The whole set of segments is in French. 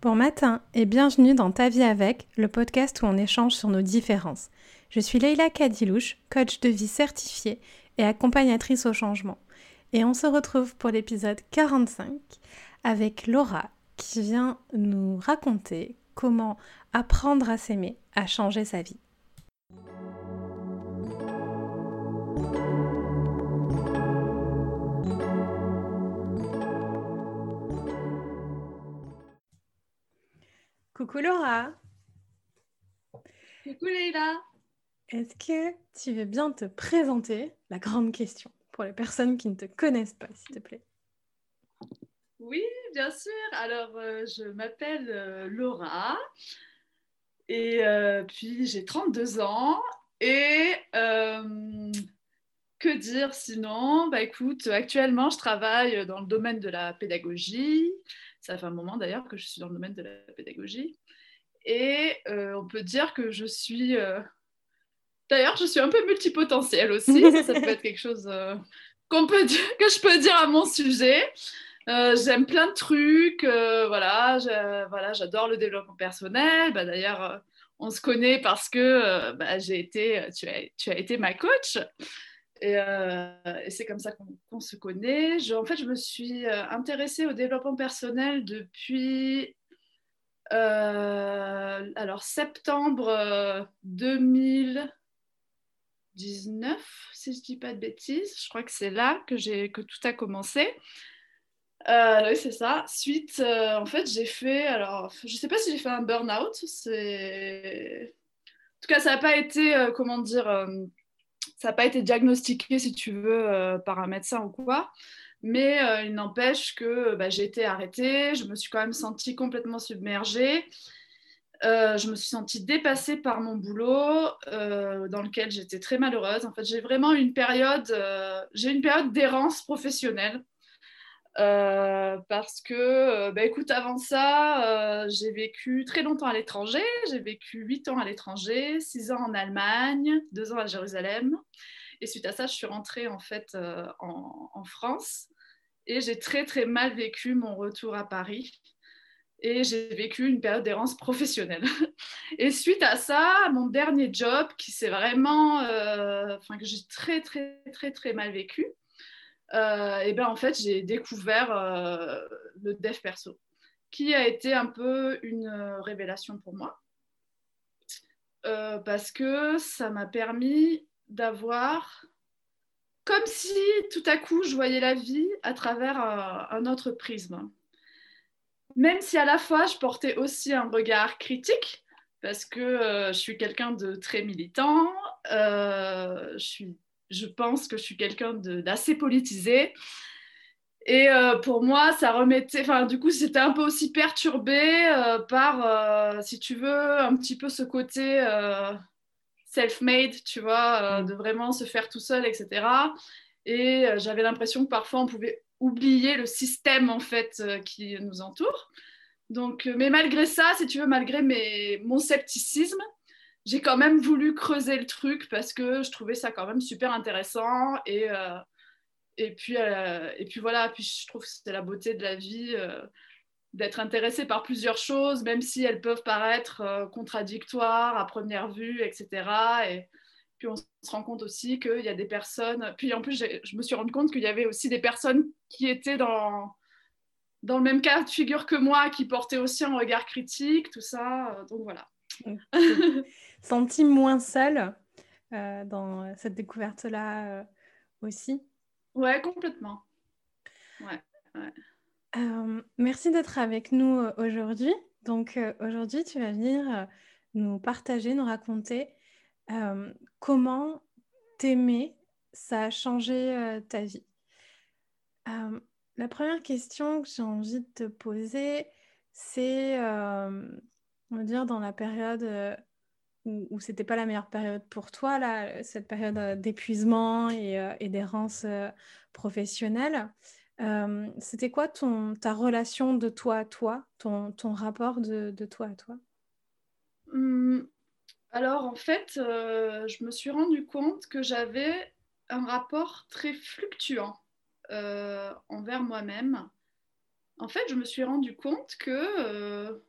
Bon matin et bienvenue dans Ta vie avec, le podcast où on échange sur nos différences. Je suis Leila Kadilouche, coach de vie certifiée et accompagnatrice au changement. Et on se retrouve pour l'épisode 45 avec Laura qui vient nous raconter comment apprendre à s'aimer a changé sa vie. Coucou Laura. Coucou Leïla. Est-ce que tu veux bien te présenter la grande question pour les personnes qui ne te connaissent pas, s'il te plaît? Oui, bien sûr. Alors, euh, je m'appelle euh, Laura et euh, puis j'ai 32 ans et que dire sinon? Bah écoute, actuellement, je travaille dans le domaine de la pédagogie. Ça fait un moment d'ailleurs que je suis dans le domaine de la pédagogie. Et euh, on peut dire que je suis... Euh, d'ailleurs, je suis un peu multipotentielle aussi. ça, peut être quelque chose euh, qu'on peut dire, que je peux dire à mon sujet. J'aime plein de trucs. voilà, voilà, j'adore le développement personnel. Bah, d'ailleurs, on se connaît parce que bah, j'ai été, tu as, tu as été ma coach. Euh, et, c'est comme ça qu'on se connaît. En fait, je me suis euh, intéressée au développement personnel depuis euh, alors septembre 2019, si je ne dis pas de bêtises. Je crois que c'est là que, que tout a commencé. oui, c'est ça. Suite, en fait, j'ai fait. Alors, je ne sais pas si j'ai fait un burn-out. En tout cas, ça n'a pas été, comment dire, ça n'a pas été diagnostiqué, si tu veux, euh, par un médecin ou quoi. Mais euh, il n'empêche que bah, j'ai été arrêtée, je me suis quand même sentie complètement submergée. Euh, je me suis sentie dépassée par mon boulot, dans lequel j'étais très malheureuse. En fait, j'ai vraiment une période, j'ai une période d'errance professionnelle. Euh, parce que, euh, bah, écoute, avant ça, euh, j'ai vécu très longtemps à l'étranger. J'ai vécu 8 ans à l'étranger, 6 ans en Allemagne, 2 ans à Jérusalem. Et suite à ça, je suis rentrée en fait en, France. Et j'ai très très mal vécu mon retour à Paris. Et j'ai vécu une période d'errance professionnelle. Et suite à ça, mon dernier job, qui s'est vraiment, enfin que j'ai très très très très mal vécu, et ben en fait j'ai découvert euh, le dev perso, qui a été un peu une euh, révélation pour moi, parce que ça m'a permis d'avoir comme si tout à coup je voyais la vie à travers un autre prisme. Même si à la fois je portais aussi un regard critique, parce que je suis quelqu'un de très militant, je suis je pense que je suis quelqu'un d'assez politisé. Et euh, pour moi, ça remettait, enfin, du coup, c'était un peu aussi perturbé euh, par, euh, si tu veux, un petit peu ce côté self-made, tu vois, de vraiment se faire tout seul, etc. Et j'avais l'impression que parfois on pouvait oublier le système, en fait, qui nous entoure. Donc, mais malgré ça, si tu veux, malgré mes, mon scepticisme, j'ai quand même voulu creuser le truc parce que je trouvais ça quand même super intéressant et, euh, et, puis, euh, et puis voilà, puis je trouve que c'est la beauté de la vie euh, d'être intéressé par plusieurs choses, même si elles peuvent paraître contradictoires à première vue, etc. Et puis on se rend compte aussi qu'il y a des personnes, puis en plus je me suis rendu compte qu'il y avait aussi des personnes qui étaient dans, dans le même cas de figure que moi, qui portaient aussi un regard critique, tout ça, donc voilà. Senti moins seule euh, dans cette découverte-là euh, aussi Ouais, complètement. Ouais, euh, merci d'être avec nous aujourd'hui. Donc aujourd'hui, tu vas venir nous partager, nous raconter comment t'aimer, ça a changé ta vie. la première question que j'ai envie de te poser, c'est, on va dire, dans la période où, c'était pas la meilleure période pour toi, là, cette période euh, d'épuisement et, euh, d'errance euh, professionnelle. c'était quoi ton, ta relation de toi à toi, ton, ton rapport de, de, toi à toi? Mmh. Alors en fait, je me suis rendu compte que j'avais un rapport très fluctuant envers moi-même. en fait, je me suis rendu compte que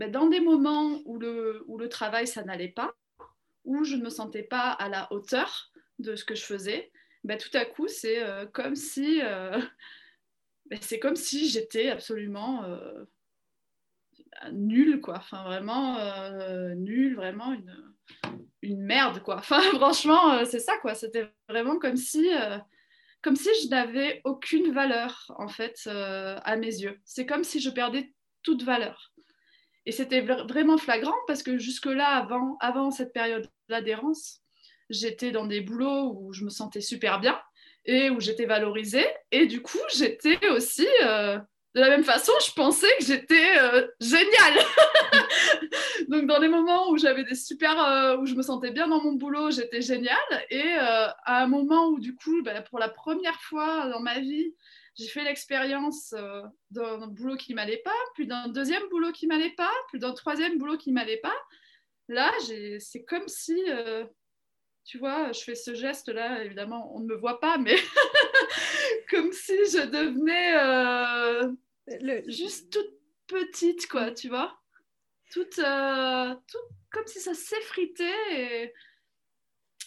ben, dans des moments où le, travail, ça n'allait pas, où je ne me sentais pas à la hauteur de ce que je faisais, ben, tout à coup, c'est euh, comme si... Euh, ben, c'est comme si j'étais absolument nulle, quoi. Enfin, vraiment nulle, vraiment une, une merde, quoi. Enfin, franchement, c'est ça, quoi. C'était vraiment comme si comme si je n'avais aucune valeur, en fait, euh, à mes yeux. C'est comme si je perdais toute valeur. Et c'était vraiment flagrant parce que jusque-là, avant, avant cette période d'adhérence, j'étais dans des boulots où je me sentais super bien et où j'étais valorisée. Et du coup, j'étais aussi euh, de la même façon, je pensais que j'étais euh, géniale. Donc, dans les moments où j'avais des super, euh, où je me sentais bien dans mon boulot, j'étais géniale. Et à un moment où, du coup, bah, pour la première fois dans ma vie, j'ai fait l'expérience d'un boulot qui m'allait pas, puis d'un deuxième boulot qui m'allait pas, puis d'un troisième boulot qui m'allait pas. Là, c'est comme si, tu vois, je fais ce geste-là, évidemment, on ne me voit pas, mais comme si je devenais euh, juste toute petite, quoi, tu vois. Toute, euh, comme si ça s'effritait. Et,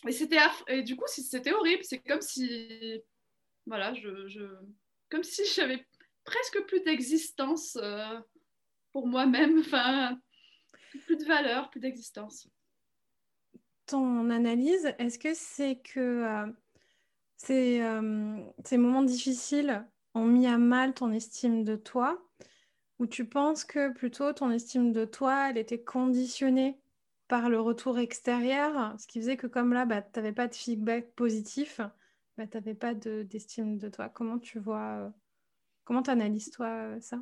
et, c'était et du coup, c'était horrible. C'est comme si, voilà, je, comme si j'avais presque plus d'existence euh, pour moi-même. Enfin, plus de valeur, plus d'existence. Ton analyse, est-ce que c'est que ces, euh, ces moments difficiles ont mis à mal ton estime de toi? Ou tu penses que plutôt ton estime de toi, elle était conditionnée par le retour extérieur, ce qui faisait que comme là, bah, tu n'avais pas de feedback positif, bah, tu n'avais pas d'estime de, toi. Comment tu vois, euh, comment tu analyses toi euh, ça?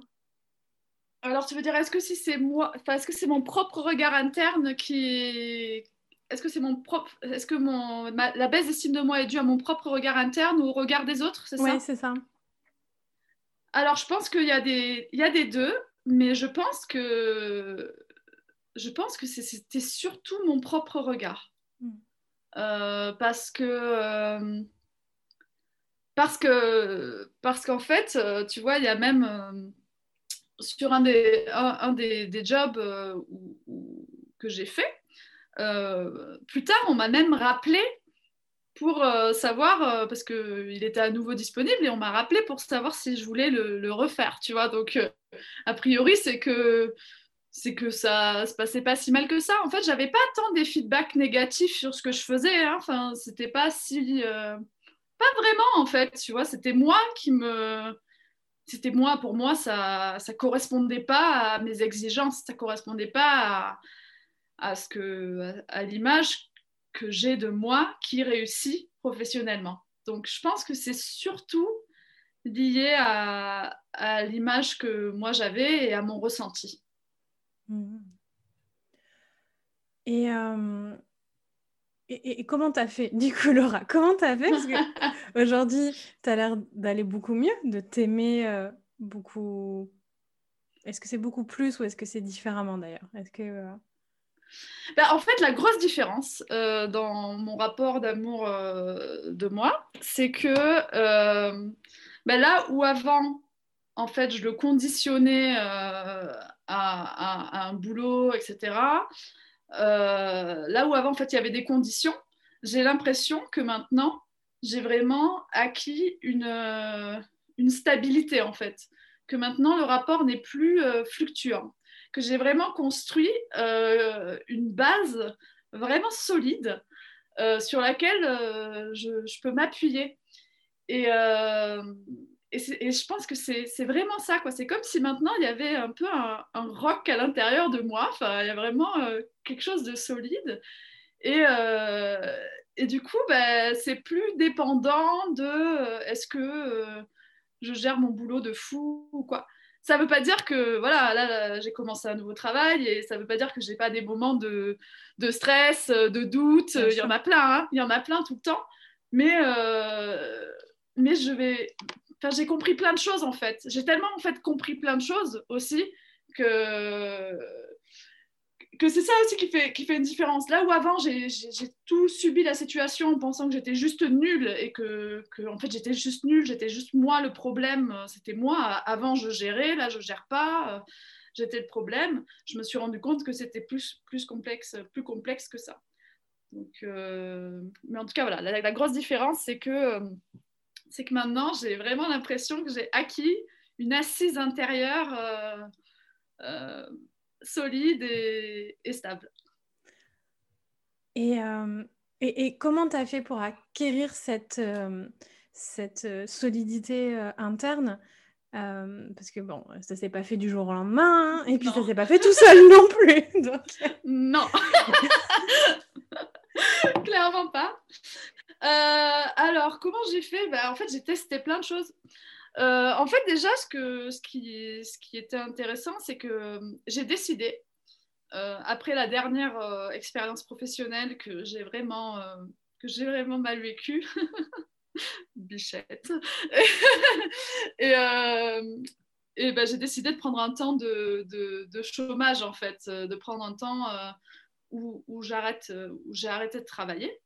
Alors, tu veux dire, est-ce que si c'est moi, est-ce que c'est mon propre regard interne qui, est-ce que c'est mon propre, est-ce que mon, la baisse d'estime de moi est due à mon propre regard interne ou au regard des autres, c'est ça? Oui, c'est ça. Alors, je pense qu'il y a des, il y a des deux, mais je pense que, je pense que c'était surtout mon propre regard, hmm. euh, parce que, euh, parce que, parce qu'en fait, euh, tu vois, il y a même sur un des, un, des, des, jobs que j'ai fait euh, plus tard, on m'a même rappelé pour euh, savoir, euh, parce qu'il était à nouveau disponible, et on m'a rappelé pour savoir si je voulais le, refaire, tu vois. Donc, a priori, c'est que c'est que ça se passait pas si mal que ça. En fait, j'avais pas tant des feedbacks négatifs sur ce que je faisais. Hein. Enfin, c'était pas si, pas vraiment en fait. Tu vois, c'était moi qui me, c'était moi. Pour moi, ça, ça correspondait pas à mes exigences. Ça correspondait pas à, à, ce que, à, l'image que j'ai de moi qui réussit professionnellement. Donc, je pense que c'est surtout lié à, à l'image que moi j'avais et à mon ressenti. Mmh. Euh, et, et, comment tu as fait, du coup, Laura Comment tu as fait? Parce qu'aujourd'hui, tu as l'air d'aller beaucoup mieux, de t'aimer euh, beaucoup. Est-ce que c'est beaucoup plus ou est-ce que c'est différemment d'ailleurs? Est-ce que. Euh, ben, en fait, la grosse différence euh, dans mon rapport d'amour de moi, c'est que ben, là où avant, en fait, je le conditionnais à, un boulot, etc., là où avant, en fait, il y avait des conditions, j'ai l'impression que maintenant, j'ai vraiment acquis une, une stabilité, en fait. Que maintenant, le rapport n'est plus fluctuant que j'ai vraiment construit euh, une base vraiment solide euh, sur laquelle euh, je, peux m'appuyer. Et, et, je pense que c'est vraiment ça. quoi. C'est comme si maintenant il y avait un peu un, rock à l'intérieur de moi. Enfin, il y a vraiment quelque chose de solide. Et, et du coup, ben, c'est plus dépendant de est-ce que je gère mon boulot de fou ou quoi ça ne veut pas dire que voilà, là, j'ai commencé un nouveau travail et ça ne veut pas dire que j'ai pas des moments de, de stress, de doute. Il y en a plein, hein. il y en a plein tout le temps. Mais, euh, mais je vais. Enfin, j'ai compris plein de choses en fait. J'ai tellement en fait compris plein de choses aussi que que c'est ça aussi qui fait, qui fait une différence. Là où avant, j'ai tout subi la situation en pensant que j'étais juste nulle et que, que en fait, j'étais juste nulle, j'étais juste moi le problème, c'était moi. Avant, je gérais, là, je gère pas, j'étais le problème. Je me suis rendu compte que c'était plus, plus, complexe, plus complexe que ça. Donc, euh, mais en tout cas, voilà, la, grosse différence, c'est que, c'est que maintenant, j'ai vraiment l'impression que j'ai acquis une assise intérieure. Euh, euh, solide et, stable. Et, euh, et, comment tu as fait pour acquérir cette, cette solidité interne? Parce que bon, ça s'est pas fait du jour au lendemain, hein, et puis ça s'est pas fait tout seul non plus. Non, clairement pas. Alors, comment j'ai fait? Bah, En fait, j'ai testé plein de choses. Euh, en fait, déjà, ce, que, ce, qui, ce qui était intéressant, c'est que euh, j'ai décidé, euh, après la dernière expérience professionnelle que j'ai vraiment, vraiment mal vécue, bichette, et, et ben, j'ai décidé de prendre un temps de, de, chômage, en fait, de prendre un temps où, où j'arrête, où j'ai arrêté de travailler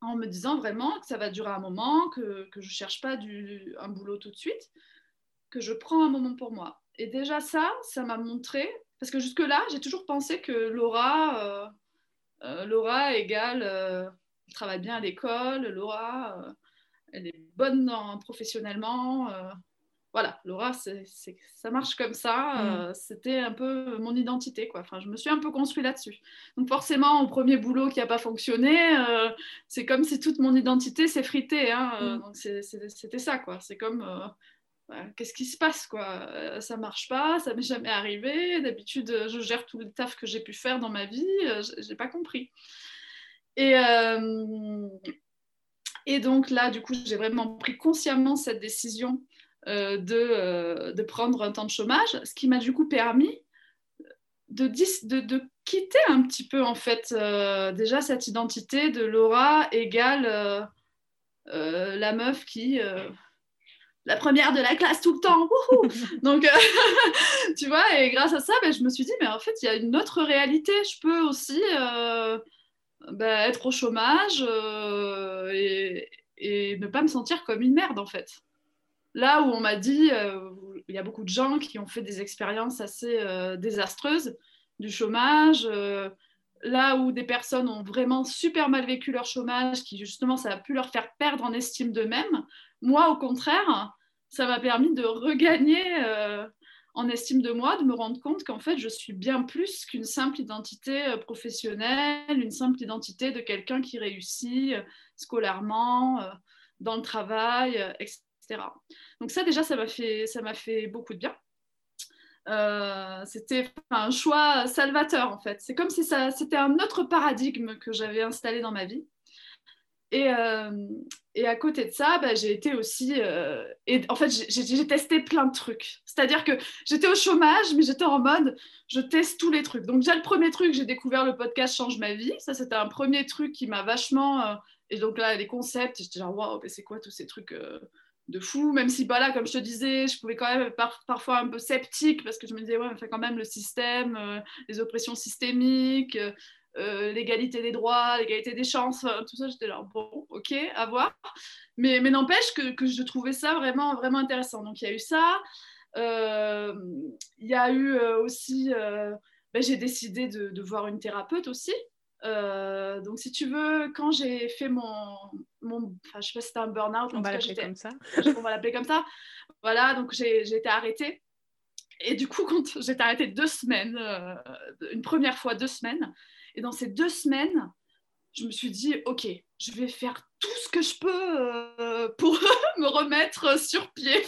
en me disant vraiment que ça va durer un moment, que, je ne cherche pas un boulot tout de suite, que je prends un moment pour moi. Et déjà ça, ça m'a montré, parce que jusque-là, j'ai toujours pensé que Laura, euh, euh, Laura égale, euh, elle travaille bien à l'école, Laura, elle est bonne professionnellement, voilà, Laura, ça marche comme ça. Mm. Euh, c'était un peu mon identité, quoi. Enfin, je me suis un peu construit là-dessus. Donc forcément, au premier boulot qui n'a pas fonctionné, euh, c'est comme si toute mon identité s'effritait. Hein. Euh, mm. Donc c'était ça, quoi. C'est comme, qu'est-ce qui se passe, quoi? Ça marche pas, ça m'est jamais arrivé. D'habitude, je gère tout le taf que j'ai pu faire dans ma vie. j'ai pas compris. Et et donc là, du coup, j'ai vraiment pris consciemment cette décision de, euh, de, prendre un temps de chômage, ce qui m'a du coup permis de, de, de, quitter un petit peu en fait euh, déjà cette identité de Laura égale la meuf qui la première de la classe tout le temps. Donc, tu vois, et grâce à ça, ben, je me suis dit, mais en fait, il y a une autre réalité. Je peux aussi ben, être au chômage et, et, ne pas me sentir comme une merde, en fait. Là où on m'a dit, euh, il y a beaucoup de gens qui ont fait des expériences assez euh, désastreuses du chômage, euh, là où des personnes ont vraiment super mal vécu leur chômage, qui justement ça a pu leur faire perdre en estime d'eux-mêmes. Moi, au contraire, ça m'a permis de regagner en estime de moi, de me rendre compte qu'en fait, je suis bien plus qu'une simple identité professionnelle, une simple identité de quelqu'un qui réussit scolairement, dans le travail, etc. Donc ça déjà, ça m'a fait, fait beaucoup de bien. Euh, c'était un choix salvateur en fait. C'est comme si c'était un autre paradigme que j'avais installé dans ma vie. Et, euh, et à côté de ça, bah, j'ai été aussi. Euh, et en fait, j'ai testé plein de trucs. C'est-à-dire que j'étais au chômage, mais j'étais en mode je teste tous les trucs. Donc, déjà, le premier truc, j'ai découvert le podcast Change ma vie. Ça, c'était un premier truc qui m'a vachement. et donc là, les concepts, j'étais genre waouh, c'est quoi tous ces trucs de fou, même si bah là, comme je te disais, je pouvais quand même parfois un peu sceptique parce que je me disais, ouais, mais fait quand même le système, euh, les oppressions systémiques, euh, euh, l'égalité des droits, l'égalité des chances, tout ça, j'étais là, bon, ok, à voir. Mais, mais n'empêche que, que, je trouvais ça vraiment, vraiment intéressant. Donc il y a eu ça. Il y a eu aussi, ben, j'ai décidé de, voir une thérapeute aussi. Donc, si tu veux, quand j'ai fait mon, mon enfin, je sais pas si c'était un burn-out, on va l'appeler comme ça. on va l'appeler comme ça. Voilà, donc j'ai été arrêtée. Et du coup, quand j'ai été arrêtée deux semaines, euh, une première fois deux semaines, et dans ces deux semaines, je me suis dit, ok, je vais faire tout ce que je peux euh, pour me remettre sur pied.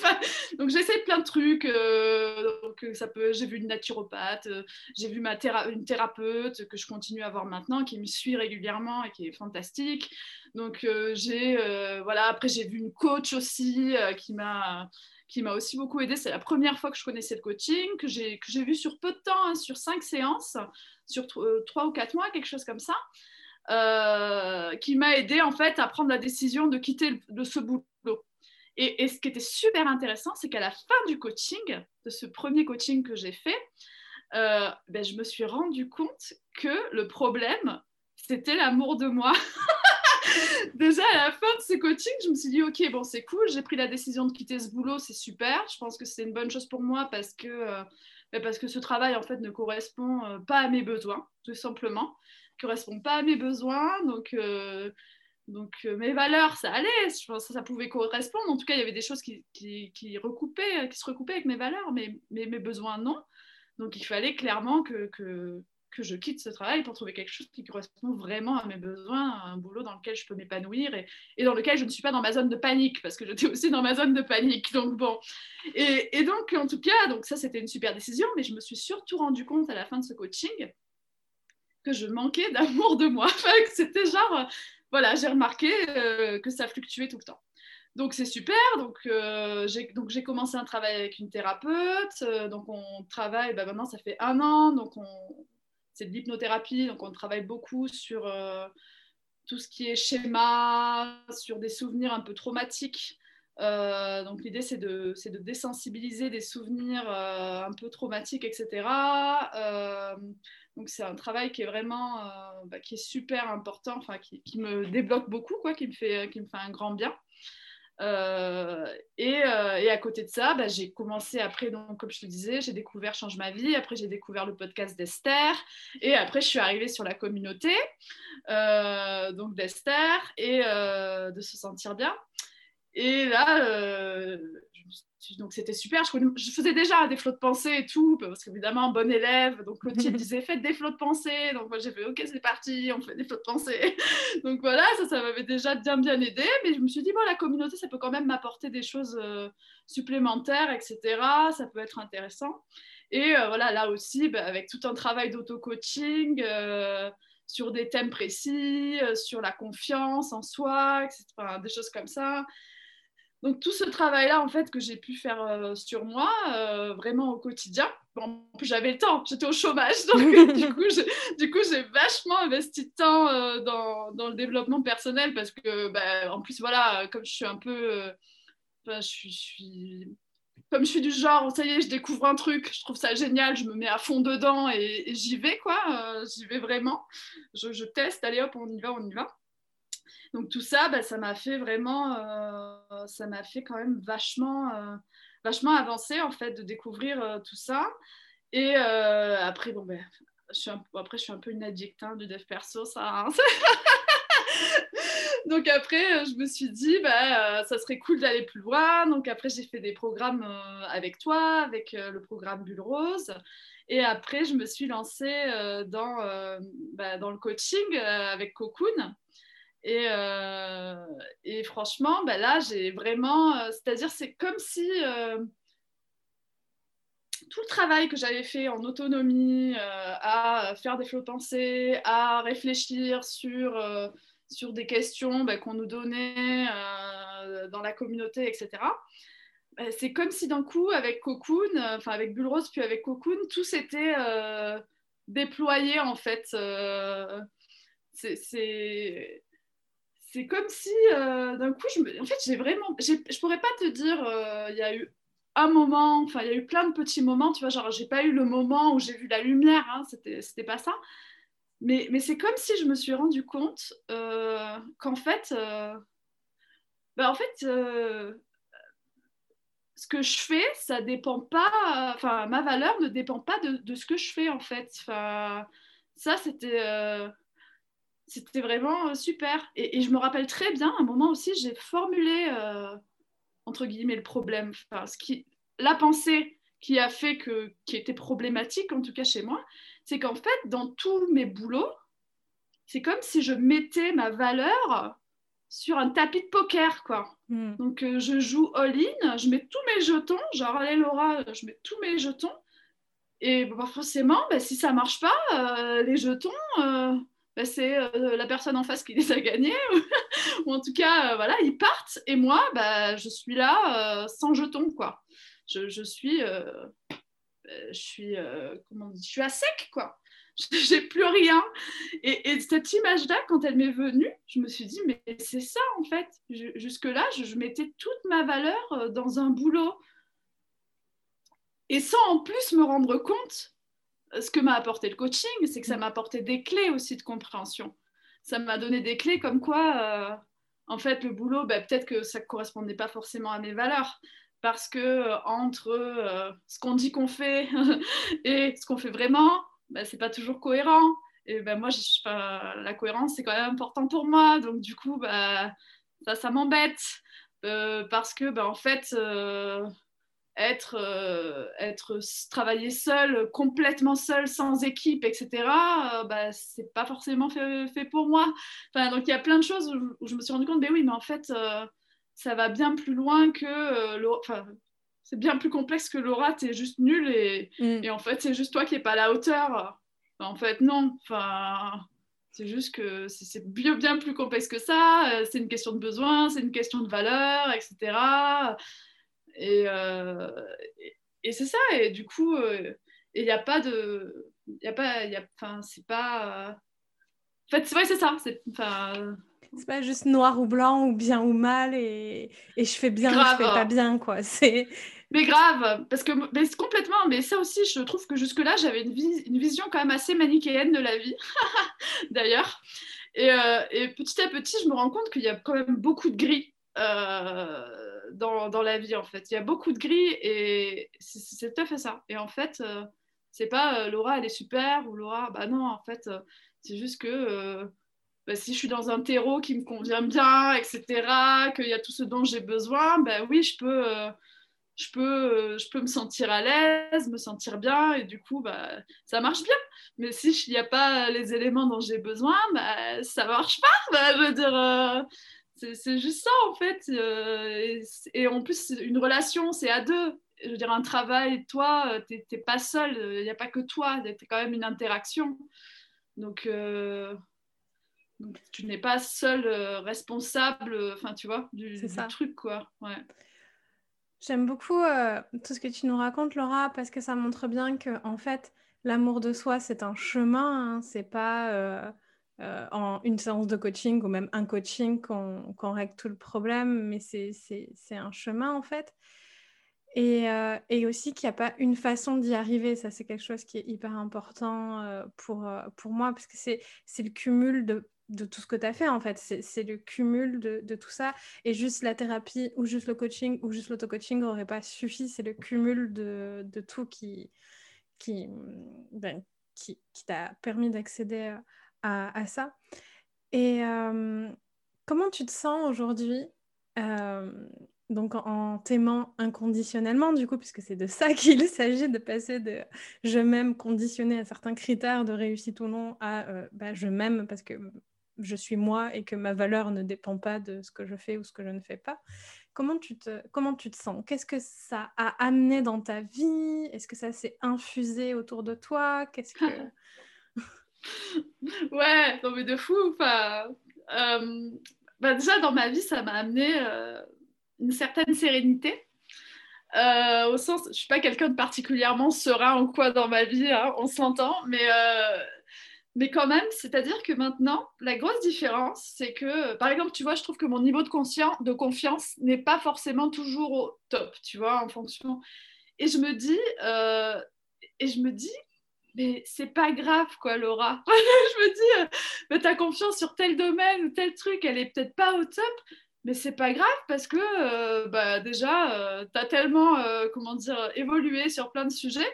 donc j'ai essayé plein de trucs. Euh, donc ça peut, j'ai vu une naturopathe, euh, j'ai vu ma une thérapeute que je continue à voir maintenant, qui me suit régulièrement et qui est fantastique. Donc j'ai, voilà, après j'ai vu une coach aussi qui m'a qui m'a aussi beaucoup aidé. C'est la première fois que je connaissais le coaching, que j'ai, que j'ai vu sur peu de temps, hein, sur cinq séances, sur trois ou quatre mois, quelque chose comme ça. Euh, qui m'a aidé en fait à prendre la décision de quitter de ce boulot. Et, ce qui était super intéressant, c'est qu'à la fin du coaching, de ce premier coaching que j'ai fait, ben, je me suis rendu compte que le problème, c'était l'amour de moi. Déjà à la fin de ce coaching, je me suis dit ok bon c'est cool, j'ai pris la décision de quitter ce boulot, c'est super. Je pense que c'est une bonne chose pour moi parce que parce que ce travail en fait ne correspond euh, pas à mes besoins, tout simplement, ne correspond pas à mes besoins, donc euh, donc euh, mes valeurs, ça allait, je pense ça pouvait correspondre. En tout cas, il y avait des choses qui, qui, recoupaient, qui se recoupaient avec mes valeurs, mais, mais, mes besoins non. Donc il fallait clairement que, que, que je quitte ce travail pour trouver quelque chose qui correspond vraiment à mes besoins, un boulot dans lequel je peux m'épanouir et, dans lequel je ne suis pas dans ma zone de panique, parce que j'étais aussi dans ma zone de panique. Donc bon. Et, donc, en tout cas, donc ça, c'était une super décision, mais je me suis surtout rendu compte à la fin de ce coaching que je manquais d'amour de moi. c'était genre, voilà, j'ai remarqué euh, que ça fluctuait tout le temps. Donc c'est super. Donc euh, j'ai commencé un travail avec une thérapeute. Euh, donc on travaille. Bah, maintenant ça fait un an. Donc on, c'est de l'hypnothérapie, donc on travaille beaucoup sur euh, tout ce qui est schéma, sur des souvenirs un peu traumatiques. Euh, donc l'idée c'est de, de, désensibiliser des souvenirs euh, un peu traumatiques, etc. donc c'est un travail qui est vraiment bah, qui est super important, enfin qui, me débloque beaucoup, quoi, qui me fait, qui me fait un grand bien. Euh, et, euh, et, à côté de ça, bah, j'ai commencé après, donc, comme je te disais, j'ai découvert Change ma vie. Après, j'ai découvert le podcast d'Esther. Et après, je suis arrivée sur la communauté euh, donc d'Esther et de se sentir bien. Et là, donc c'était super. Je, faisais déjà des flots de pensée et tout, parce qu'évidemment, bon élève. Donc Clotilde disait faites des flots de pensée. Donc moi j'ai fait ok, c'est parti, on fait des flots de pensée. donc voilà, ça, ça m'avait déjà bien bien aidé. Mais je me suis dit bon, la communauté, ça peut quand même m'apporter des choses euh, supplémentaires, etc. Ça peut être intéressant. Et euh, voilà, là aussi, bah, avec tout un travail d'auto-coaching. Euh, sur des thèmes précis, sur la confiance en soi, etc., des choses comme ça. Donc tout ce travail-là, en fait, que j'ai pu faire euh, sur moi, euh, vraiment au quotidien. Bon, j'avais le temps, j'étais au chômage, donc du coup, j'ai vachement investi de temps euh, dans, dans, le développement personnel parce que, bah, en plus, voilà, comme je suis un peu, je suis, je suis, comme je suis du genre, ça y est, je découvre un truc, je trouve ça génial, je me mets à fond dedans et, j'y vais, quoi, j'y vais vraiment. Je, je teste, allez hop, on y va, on y va. Donc tout ça, bah, ça m'a fait vraiment, euh, ça m'a fait quand même vachement, euh, vachement avancer en fait de découvrir euh, tout ça. Et après, bon ben, je suis un, après je suis un peu une addict hein, du dev perso, ça. Hein. Donc après, je me suis dit, bah, ça serait cool d'aller plus loin. Donc après, j'ai fait des programmes avec toi, avec le programme Bulle Rose. Et après, je me suis lancée dans, bah, dans le coaching avec Cocoon. Et, euh, et, franchement, bah là, j'ai vraiment. Euh, c'est-à-dire, c'est comme si euh, tout le travail que j'avais fait en autonomie, à faire des flots de pensée, à réfléchir sur, sur des questions bah, qu'on nous donnait dans la communauté, etc. Bah, c'est comme si d'un coup, avec Cocoon, enfin avec Bulle Rose, puis avec Cocoon, tout s'était déployé en fait. c'est c'est comme si euh, d'un coup, je en fait, j'ai vraiment, je pourrais pas te dire, euh, il y a eu un moment, enfin, il y a eu plein de petits moments, tu vois, genre, j'ai pas eu le moment où j'ai vu la lumière, hein, c'était, pas ça. Mais, mais c'est comme si je me suis rendu compte euh, qu'en fait, bah, en fait, ce que je fais, ça dépend pas, enfin, ma valeur ne dépend pas de, ce que je fais, en fait. Ça, c'était c'était vraiment euh, super. Et, je me rappelle très bien, à un moment aussi, j'ai formulé, euh, entre guillemets, le problème. Enfin, ce qui, la pensée qui a fait que, qui était problématique, en tout cas chez moi, c'est qu'en fait, dans tous mes boulots, c'est comme si je mettais ma valeur sur un tapis de poker, quoi. Hmm. Donc, euh, je joue all-in, je mets tous mes jetons, genre, allez Laura, je mets tous mes jetons. Et bah, forcément, bah, si ça marche pas, les jetons, bah, c'est euh, la personne en face qui les a gagnés, ou en tout cas, euh, voilà, ils partent, et moi, bah, je suis là euh, sans jeton, quoi. Je, suis, je suis, comment je suis à sec, quoi. J'ai plus rien. Et, et cette image-là, quand elle m'est venue, je me suis dit, mais c'est ça, en fait. Jusque-là, je, je mettais toute ma valeur dans un boulot. Et sans en plus me rendre compte ce que m'a apporté le coaching, c'est que ça m'a apporté des clés aussi de compréhension. Ça m'a donné des clés comme quoi, en fait, le boulot, bah, peut-être que ça ne correspondait pas forcément à mes valeurs parce que entre ce qu'on dit qu'on fait et ce qu'on fait vraiment, bah, c'est pas toujours cohérent. Et ben moi, la cohérence, c'est quand même important pour moi. Donc, du coup, bah, ça, ça m'embête. Euh, parce que, bah, en fait, euh, être, euh, être travailler seul, complètement seul, sans équipe, etc., bah, c'est pas forcément fait, fait pour moi. Enfin, donc, il y a plein de choses où, je me suis rendu compte, mais oui, mais en fait, ça va bien plus loin que. Enfin, c'est bien plus complexe que Laura, t'es juste nulle et, mm. et en fait, c'est juste toi qui n'es pas à la hauteur. En fait, non. Enfin, c'est juste que c'est bien, bien plus complexe que ça. Euh, c'est une question de besoin, c'est une question de valeur, etc. Euh, et, et, c'est ça. Et du coup, euh, il n'y a pas de. Il a pas. Enfin, c'est pas. En fait, c'est vrai, c'est ça. C'est c'est pas juste noir ou blanc ou bien ou mal et, et je fais bien ou je fais pas bien quoi c'est mais grave, parce que mais complètement, mais ça aussi, je trouve que jusque-là, j'avais une, une, vision quand même assez manichéenne de la vie, d'ailleurs. Et, euh, et, petit à petit, je me rends compte qu'il y a quand même beaucoup de gris euh, dans, dans, la vie, en fait. Il y a beaucoup de gris et c'est tout à fait ça. Et en fait, euh, c'est pas Laura, elle est super, ou Laura, bah non, en fait, c'est juste que bah, si je suis dans un terreau qui me convient bien, etc., qu'il y a tout ce dont j'ai besoin, ben oui, je peux je peux, euh, je peux me sentir à l'aise, me sentir bien, et du coup, bah, ça marche bien. Mais si il n'y a pas les éléments dont j'ai besoin, bah, ça marche pas. Bah, je veux dire, euh, c'est juste ça, en fait. Euh, et, en plus, une relation, c'est à deux. Je veux dire, un travail, toi, tu n'es pas seul, il n'y a pas que toi, c'est quand même une interaction. Donc, tu n'es pas seul responsable, enfin, tu vois, du, du truc, quoi. Ouais. J'aime beaucoup euh, tout ce que tu nous racontes, Laura, parce que ça montre bien que, en fait, l'amour de soi, c'est un chemin. Hein. c'est pas euh, euh, en une séance de coaching ou même un coaching qu'on règle tout le problème, mais c'est un chemin, en fait. Et, et aussi qu'il n'y a pas une façon d'y arriver. Ça, c'est quelque chose qui est hyper important pour, pour moi, parce que c'est le cumul de de tout ce que tu as fait en fait. C'est le cumul de, tout ça. Et juste la thérapie ou juste le coaching ou juste l'auto-coaching n'aurait pas suffi. C'est le cumul de, tout qui, qui, ben, qui, t'a permis d'accéder à, ça. Et euh, comment tu te sens aujourd'hui euh, donc en, t'aimant inconditionnellement, du coup, puisque c'est de ça qu'il s'agit, de passer de je m'aime conditionné à certains critères de réussite ou non à euh, bah, je m'aime parce que je suis moi et que ma valeur ne dépend pas de ce que je fais ou ce que je ne fais pas. Comment tu te, comment tu te sens? Qu'est-ce que ça a amené dans ta vie? Est-ce que ça s'est infusé autour de toi? Qu'est-ce que... ouais, non mais de fou. Enfin, euh, bah déjà dans ma vie, ça m'a amené euh, une certaine sérénité. Euh, au sens, je suis pas quelqu'un de particulièrement serein ou quoi dans ma vie, hein, on s'entend, mais mais quand même, c'est-à-dire que maintenant, la grosse différence, c'est que, par exemple, tu vois, je trouve que mon niveau de, de confiance n'est pas forcément toujours au top, tu vois, en fonction. Et je me dis, euh, et je me dis, mais c'est pas grave, quoi, Laura. je me dis, euh, mais ta confiance sur tel domaine ou tel truc, elle est peut-être pas au top, mais c'est pas grave parce que, euh, bah, déjà, tu as tellement, comment dire, évolué sur plein de sujets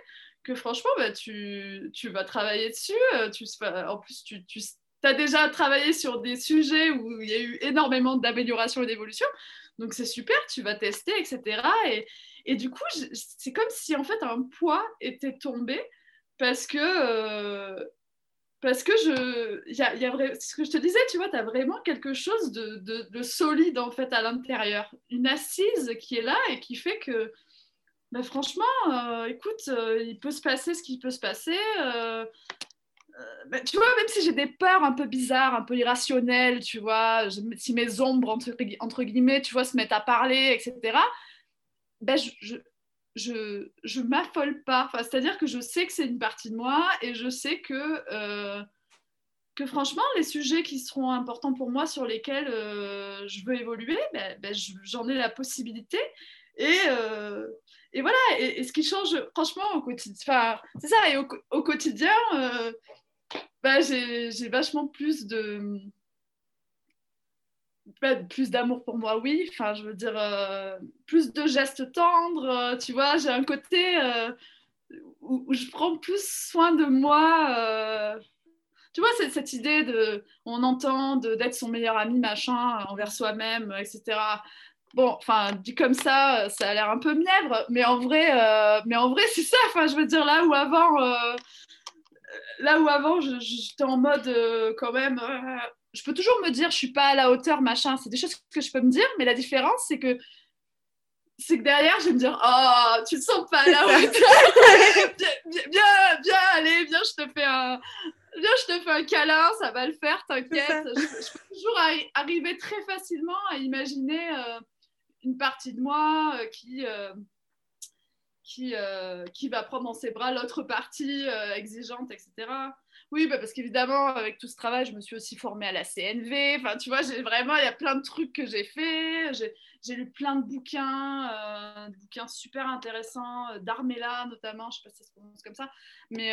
que franchement, bah, tu, tu, vas travailler dessus. Euh, tu, en plus, tu, tu as déjà travaillé sur des sujets où il y a eu énormément d'amélioration et d'évolution. Donc c'est super, tu vas tester, etc. Et, et du coup, c'est comme si en fait un poids était tombé parce que, euh, parce que je, y a, y a ce que je te disais, tu vois, tu as vraiment quelque chose de, de, de, solide en fait à l'intérieur, une assise qui est là et qui fait que bah, franchement, euh, écoute, euh, il peut se passer ce qui peut se passer. Bah, tu vois, même si j'ai des peurs un peu bizarres, un peu irrationnelles, tu vois, si mes ombres, entre, guillemets, tu vois, se mettent à parler, etc., ben, je, je, je, m'affole pas. C'est-à-dire que je sais que c'est une partie de moi et je sais que, que franchement, les sujets qui seront importants pour moi, sur lesquels je veux évoluer, ben, ben j'en ai la possibilité. Et, euh, et voilà, et, ce qui change franchement au quotidien, c'est ça, et au, quotidien, euh, bah, j'ai vachement plus de plus d'amour pour moi, oui. Enfin, je veux dire, euh, plus de gestes tendres, tu vois. J'ai un côté où, je prends plus soin de moi. tu vois, cette idée de, on entend d'être son meilleur ami, machin, envers soi-même, etc. Bon, enfin, dit comme ça, ça a l'air un peu mièvre, mais en vrai, euh, mais en vrai, c'est ça. Enfin, je veux dire là où avant, euh, là où avant, j'étais en mode euh, quand même. Je peux toujours me dire, je suis pas à la hauteur, machin. C'est des choses que je peux me dire, mais la différence, c'est que c'est que derrière, je vais me dire, oh, tu te sens pas à la hauteur. bien, bien, bien, allez, viens, je te fais un, viens, je te fais un câlin, ça va le faire, t'inquiète. Je, je, peux toujours arriver très facilement à imaginer une partie de moi euh, qui, euh, qui, euh, qui va prendre dans ses bras l'autre partie exigeante, etc. Oui, bah parce qu'évidemment, avec tout ce travail, je me suis aussi formée à la CNV. Enfin, tu vois, j'ai vraiment, il y a plein de trucs que j'ai fait. J'ai lu plein de bouquins, des bouquins super intéressants, d'Armella notamment, je sais pas si ça se prononce comme ça, mais,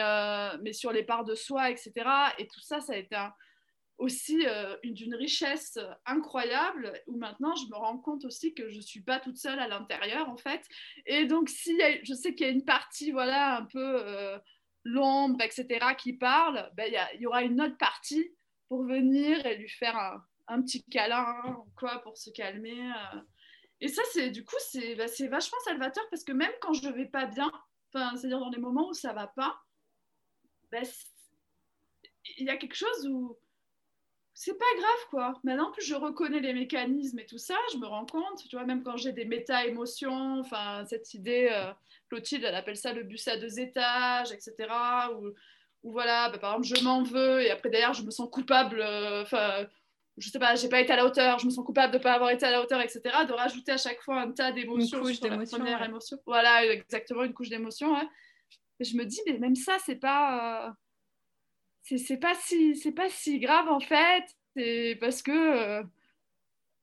mais sur les parts de soi, etc. Et tout ça, ça a été aussi euh, d'une richesse incroyable où maintenant je me rends compte aussi que je suis pas toute seule à l'intérieur en fait et donc si je sais qu'il y a une partie voilà un peu euh, l'ombre etc qui parle ben, il y, aura une autre partie pour venir et lui faire un, petit câlin quoi pour se calmer euh. et ça c'est du coup c'est ben, vachement salvateur parce que même quand je vais pas bien c'est à dire dans les moments où ça va pas ben, il y a quelque chose où c'est pas grave quoi. Maintenant, plus je reconnais les mécanismes et tout ça, je me rends compte, tu vois, même quand j'ai des méta-émotions, enfin, cette idée, euh, Clotilde, elle appelle ça le bus à deux étages, etc. Ou voilà, bah, par exemple, je m'en veux et après d'ailleurs, je me sens coupable, euh, enfin, je sais pas, j'ai pas été à la hauteur, je me sens coupable de pas avoir été à la hauteur, etc. De rajouter à chaque fois un tas d'émotions. Une couche d'émotions. Voilà, exactement, une couche d'émotions. Et je me dis, mais même ça, c'est pas. Euh, c'est pas si c'est pas si grave en fait. C'est parce que euh,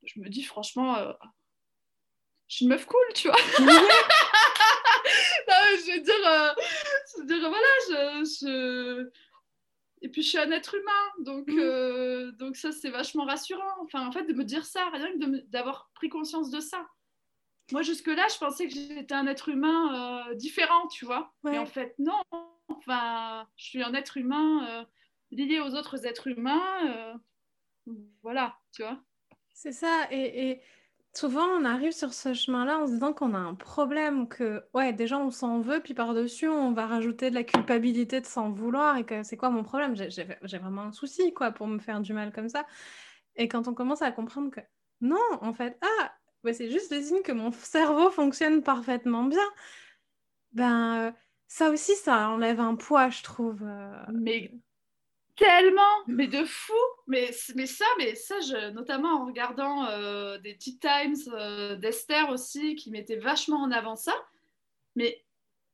je me dis franchement euh, je suis une meuf cool tu vois. Je veux dire, euh, je veux dire voilà je, et puis je suis un être humain donc mm. donc ça c'est vachement rassurant. Enfin en fait de me dire ça rien que d'avoir pris conscience de ça. Moi jusque là je pensais que j'étais un être humain différent tu vois. Mais en fait non enfin je suis un être humain lié aux autres êtres humains. Euh, voilà, tu vois. C'est ça. Et, souvent, on arrive sur ce chemin-là en se disant qu'on a un problème, que, ouais, déjà, on s'en veut, puis par-dessus, on va rajouter de la culpabilité de s'en vouloir. Et que c'est quoi mon problème? J'ai vraiment un souci, quoi, pour me faire du mal comme ça. Et quand on commence à comprendre que non, en fait, ah, c'est juste le signe que mon cerveau fonctionne parfaitement bien. Ben, euh, ça aussi, ça enlève un poids, je trouve. Euh. Mais tellement, mais de fou. Mais, mais ça, mais ça je, notamment en regardant euh, des Tea Times euh, d'Esther aussi, qui mettaient vachement en avant ça. Mais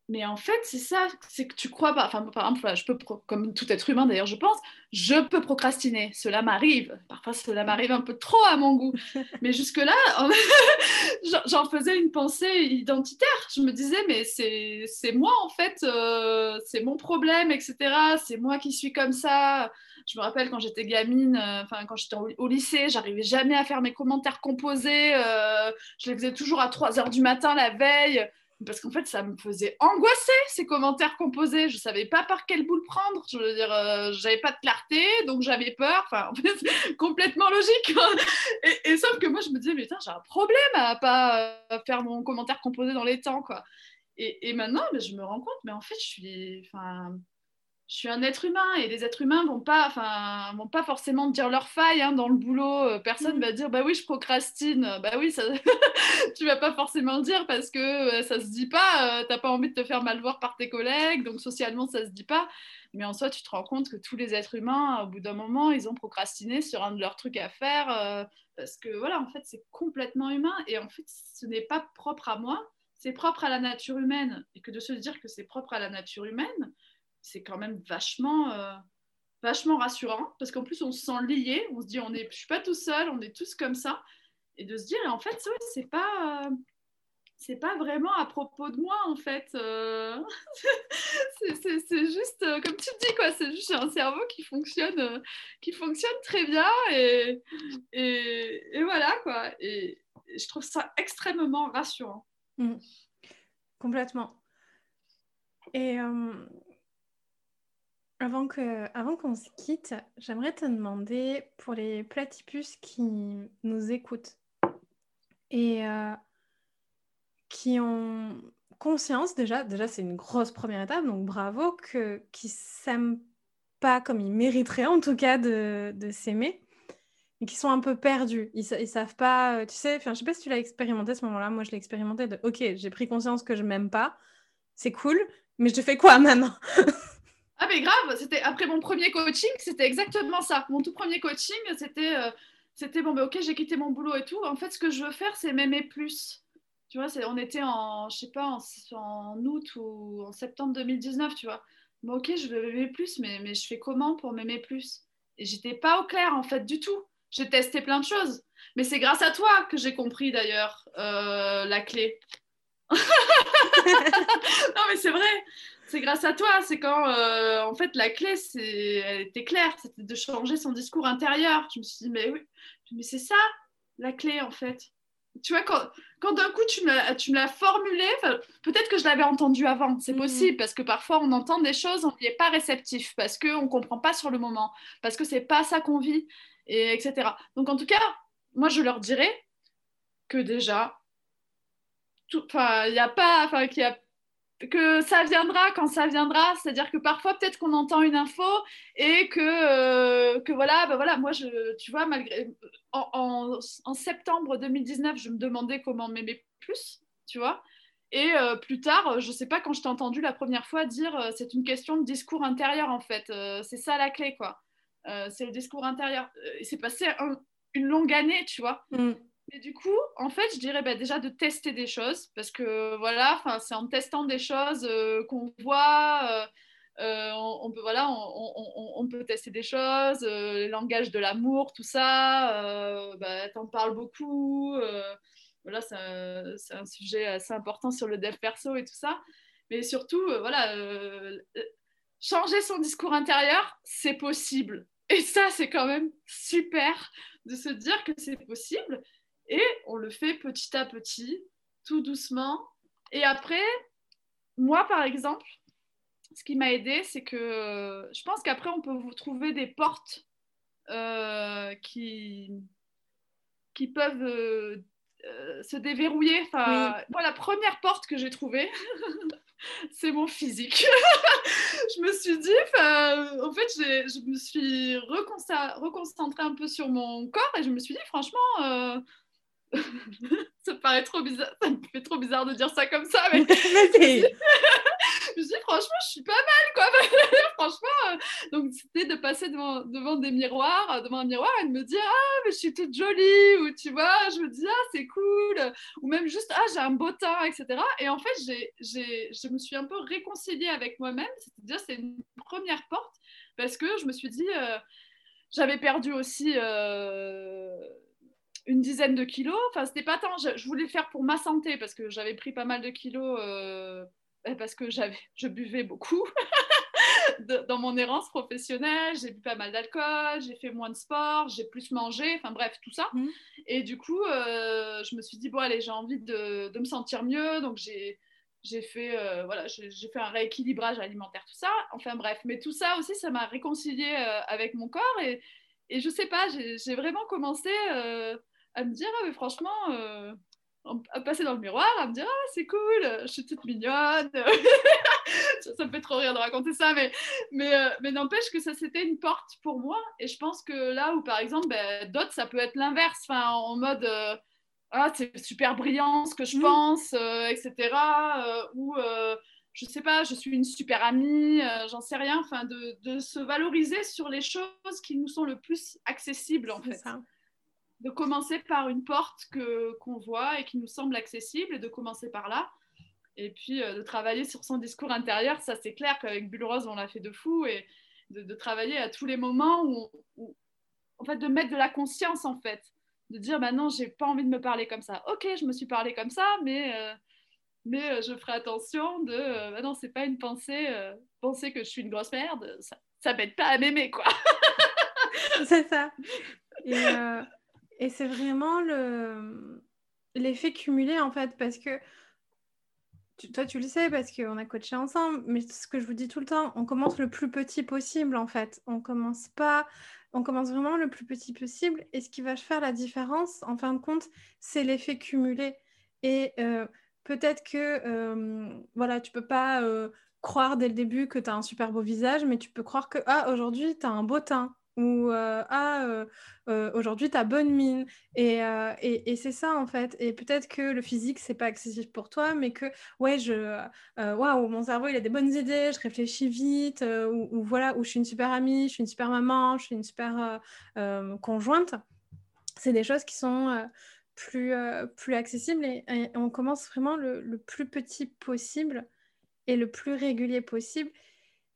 mais en fait, c'est ça, c'est que tu crois pas. Enfin, par exemple, je peux, comme tout être humain d'ailleurs, je pense, je peux procrastiner. Cela m'arrive. Parfois, cela m'arrive un peu trop à mon goût. Mais jusque-là, j'en faisais une pensée identitaire. Je me disais, mais c'est moi en fait, euh, c'est mon problème, etc. C'est moi qui suis comme ça. Je me rappelle quand j'étais gamine, euh, enfin, quand j'étais au, lycée, j'arrivais jamais à faire mes commentaires composés. Euh, je les faisais toujours à 3 heures du matin la veille parce qu'en fait, ça me faisait angoisser ces commentaires composés. Je savais pas par quelle boule prendre. Je veux dire, euh, j'avais pas de clarté, donc j'avais peur. Enfin, en fait, complètement logique. et, et, sauf que moi, je me disais, mais j'ai un problème à pas euh, faire mon commentaire composé dans les temps, quoi. Et, maintenant, je me rends compte, mais en fait, je suis, enfin, je suis un être humain et les êtres humains vont pas, enfin, vont pas forcément dire leur faille hein, dans le boulot. Euh, personne mm. va dire bah oui, je procrastine. Bah oui, ça... tu vas pas forcément le dire parce que euh, ça se dit pas. Tu euh, T'as pas envie de te faire mal voir par tes collègues, donc socialement ça se dit pas. Mais en soi, tu te rends compte que tous les êtres humains, au bout d'un moment, ils ont procrastiné sur un de leurs trucs à faire parce que voilà, en fait, c'est complètement humain et en fait, ce n'est pas propre à moi. C'est propre à la nature humaine et que de se dire que c'est propre à la nature humaine c'est quand même vachement, euh, vachement rassurant parce qu'en plus on se sent lié, on se dit on est, je suis pas tout seul, on est tous comme ça et de se dire en fait c'est pas, c'est pas vraiment à propos de moi en fait. Euh. c'est juste, euh, comme tu dis, quoi, c'est juste un cerveau qui fonctionne, euh, qui fonctionne très bien et, et, voilà quoi. Et, je trouve ça extrêmement rassurant. Mmh. Complètement. Et avant qu'on se quitte, j'aimerais te demander pour les platypus qui nous écoutent et qui ont conscience déjà, déjà c'est une grosse première étape, donc bravo, que, qui s'aiment pas comme ils mériteraient en tout cas de, de s'aimer, et qui sont un peu perdus. Ils, ils savent pas, euh, tu sais, enfin je sais pas si tu l'as expérimenté à ce moment-là, moi je l'ai expérimenté de ok, j'ai pris conscience que je m'aime pas, c'est cool, mais je fais quoi maintenant? Ah mais grave, c'était après mon premier coaching, c'était exactement ça. Mon tout premier coaching, c'était euh, c'était bon ben ok, j'ai quitté mon boulot et tout. En fait, ce que je veux faire, c'est m'aimer plus. Tu vois, on était en, je sais pas, en, août ou en septembre 2019, tu vois. Bon, ok, je veux m'aimer plus, mais, mais je fais comment pour m'aimer plus? Et j'étais pas au clair, en fait, du tout. J'ai testé plein de choses. Mais c'est grâce à toi que j'ai compris, d'ailleurs, euh, la clé. non, mais c'est vrai. C'est grâce à toi. C'est quand, euh, en fait, la clé, c'est, elle était claire. C'était de changer son discours intérieur. Je me suis dit, mais oui, mais c'est ça, la clé, en fait tu vois, quand, quand d'un coup tu me, tu me l'as formulé, peut-être que je l'avais entendu avant, c'est mm. possible, parce que parfois on entend des choses, on n'y est pas réceptif, parce qu'on ne comprend pas sur le moment, parce que c'est pas ça qu'on vit, et etc. Donc en tout cas, moi je leur dirais que déjà, il n'y a pas, enfin, qu'il y a que ça viendra quand ça viendra, c'est-à-dire que parfois peut-être qu'on entend une info et que, euh, que voilà, ben voilà, moi je, tu vois, malgré en, en, septembre 2019, je me demandais comment m'aimer plus, tu vois, et euh, plus tard, je sais pas quand je t'ai entendu la première fois dire euh, c'est une question de discours intérieur en fait, c'est ça la clé quoi, c'est le discours intérieur. Il s'est passé une longue année, tu vois. Mm. Du coup, en fait, je dirais bah, déjà de tester des choses, parce que voilà, c'est en testant des choses euh, qu'on voit, euh, euh, on, peut, voilà, on, peut tester des choses, le langage de l'amour, tout ça, bah, t'en parles beaucoup, voilà, c'est un, sujet assez important sur le dev perso et tout ça, mais surtout, voilà, changer son discours intérieur, c'est possible. Et ça, c'est quand même super de se dire que c'est possible et on le fait petit à petit, tout doucement. Et après, moi, par exemple, ce qui m'a aidé, c'est que je pense qu'après, on peut vous trouver des portes euh, qui, qui peuvent euh, euh, se déverrouiller. Enfin, Moi, la première porte que j'ai trouvée, c'est mon physique. je me suis dit, en fait, je me suis reconcentrée un peu sur mon corps et je me suis dit, franchement, ça me paraît trop bizarre, ça me fait trop bizarre de dire ça comme ça, mais, je me dis franchement, je suis pas mal quoi. franchement, euh, donc c'était de passer devant, devant des miroirs, euh, devant un miroir et de me dire ah mais je suis toute jolie ou tu vois, je me dis ah c'est cool ou même juste ah j'ai un beau teint etc. Et en fait j'ai, j'ai, je me suis un peu réconciliée avec moi-même, c'est-à-dire c'est une première porte parce que je me suis dit euh, j'avais perdu aussi une dizaine de kilos. Enfin, c'était pas tant. Je, voulais le faire pour ma santé parce que j'avais pris pas mal de kilos euh, parce que j'avais, je buvais beaucoup dans mon errance professionnelle. J'ai bu pas mal d'alcool, j'ai fait moins de sport, j'ai plus mangé. Enfin bref, tout ça. Mmh. Et du coup, euh, je me suis dit bon allez, j'ai envie de, de, me sentir mieux, donc j'ai j'ai fait, euh, voilà, j'ai fait un rééquilibrage alimentaire, tout ça. Enfin bref, mais tout ça aussi, ça m'a réconcilié avec mon corps et, et je sais pas, j'ai vraiment commencé à me dire, ah, mais franchement, euh, à passer dans le miroir, à me dire, ah, c'est cool, je suis toute mignonne. ça, me fait trop rire de raconter ça, mais, mais, euh, mais n'empêche que ça, c'était une porte pour moi. Et je pense que là où, par exemple, ben, d'autres, ça peut être l'inverse, enfin, en mode, euh, ah, c'est super brillant ce que je mmh. pense, etc. ou je sais pas, je suis une super amie, j'en sais rien, enfin, de, de, se valoriser sur les choses qui nous sont le plus accessibles, en fait. Ça de commencer par une porte que qu'on voit et qui nous semble accessible et de commencer par là. Et puis euh, de travailler sur son discours intérieur, ça c'est clair qu'avec Bulle Rose on l'a fait de fou et de, travailler à tous les moments où, en fait de mettre de la conscience en fait, de dire bah non j'ai pas envie de me parler comme ça. Ok je me suis parlé comme ça mais euh, mais je ferai attention de, bah non, c'est pas une pensée, penser que je suis une grosse merde, ça, ça m'aide pas à m'aimer, quoi. c'est ça. Et, et c'est vraiment le l'effet cumulé, en fait, parce que toi, tu le sais parce qu'on a coaché ensemble, mais ce que je vous dis tout le temps, on commence le plus petit possible en fait. On commence pas, on commence vraiment le plus petit possible. Et ce qui va faire la différence, en fin de compte, c'est l'effet cumulé. Et euh, peut-être que euh, voilà, tu peux pas euh, croire dès le début que tu as un super beau visage, mais tu peux croire que ah, aujourd'hui, tu as un beau teint ou euh, ah euh, euh, aujourd'hui t'as bonne mine. Et, et, c'est ça en fait. Et peut-être que le physique c'est pas accessible pour toi mais que ouais je waouh mon cerveau il a des bonnes idées je réfléchis vite ou, voilà ou je suis une super amie je suis une super maman je suis une super conjointe. C'est des choses qui sont plus plus accessibles et, on commence vraiment le, le, plus petit possible et le plus régulier possible.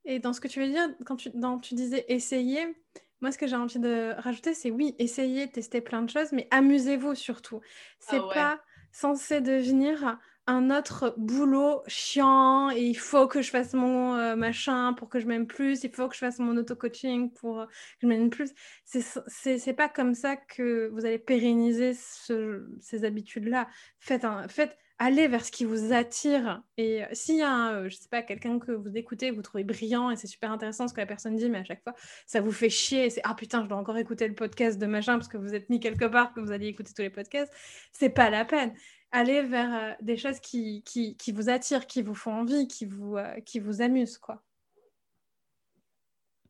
Et dans ce que tu veux dire quand tu, dans, tu disais essayer moi, ce que j'ai envie de rajouter, c'est oui, essayez, tester plein de choses, mais amusez-vous surtout. C'est ah pas censé devenir un autre boulot chiant et il faut que je fasse mon euh, machin pour que je m'aime plus, il faut que je fasse mon auto-coaching pour euh, que je m'aime plus. C'est pas comme ça que vous allez pérenniser ces habitudes-là. Faites, un, faites allez vers ce qui vous attire. Et euh, s'il y a, un, euh, je sais pas, quelqu'un que vous écoutez, vous trouvez brillant et c'est super intéressant ce que la personne dit, mais à chaque fois, ça vous fait chier. C'est ah putain, je dois encore écouter le podcast de machin parce que vous êtes mis quelque part que vous allez écouter tous les podcasts. C'est pas la peine. Allez vers euh, des choses qui, qui, vous attirent, qui vous font envie, qui vous, qui vous amusent, quoi.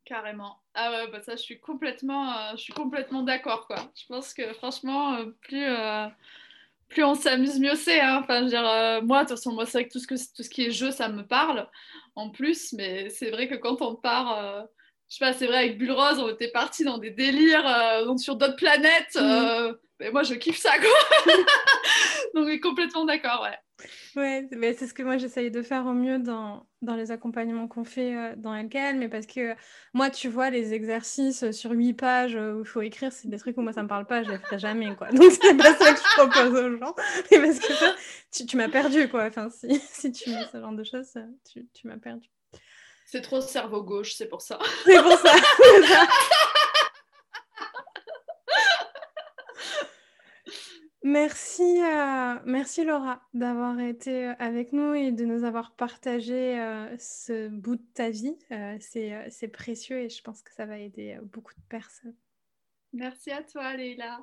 Carrément. Ah ouais, bah ça, je suis complètement, je suis complètement d'accord, quoi. Je pense que franchement, plus plus on s'amuse, mieux c'est. Hein. Enfin, je veux dire, euh, moi, de toute façon, moi, c'est vrai que tout ce, que tout ce qui est jeu, ça me parle en plus. Mais c'est vrai que quand on part, euh, je sais pas, c'est vrai, avec Bulle Rose, on était partis dans des délires euh, sur d'autres planètes. Mhm. Mais moi, je kiffe ça, quoi. donc, est complètement d'accord, ouais. Ouais, mais c'est ce que moi j'essaye de faire au mieux dans, dans les accompagnements qu'on fait euh, dans LKL, mais parce que moi, tu vois, les exercices sur huit pages euh, où il faut écrire, c'est des trucs où moi ça me parle pas, je les ferai jamais, quoi. Donc c'est pas ça que je propose aux gens, et parce que tu, m'as perdu, quoi. Enfin, si, si tu mets ce genre de choses, tu, tu m'as perdu. C'est trop cerveau gauche, c'est pour ça. C'est pour ça. Merci, euh, merci Laura d'avoir été euh, avec nous et de nous avoir partagé euh, ce bout de ta vie. c'est, précieux et je pense que ça va aider beaucoup de personnes. Merci à toi, Leila.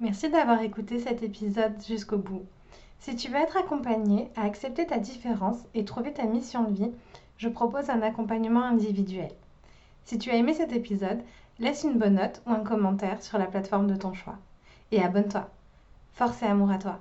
Merci d'avoir écouté cet épisode jusqu'au bout. Si tu veux être accompagné à accepter ta différence et trouver ta mission de vie, je propose un accompagnement individuel. Si tu as aimé cet épisode, laisse une bonne note ou un commentaire sur la plateforme de ton choix. Et abonne-toi. Force et amour à toi.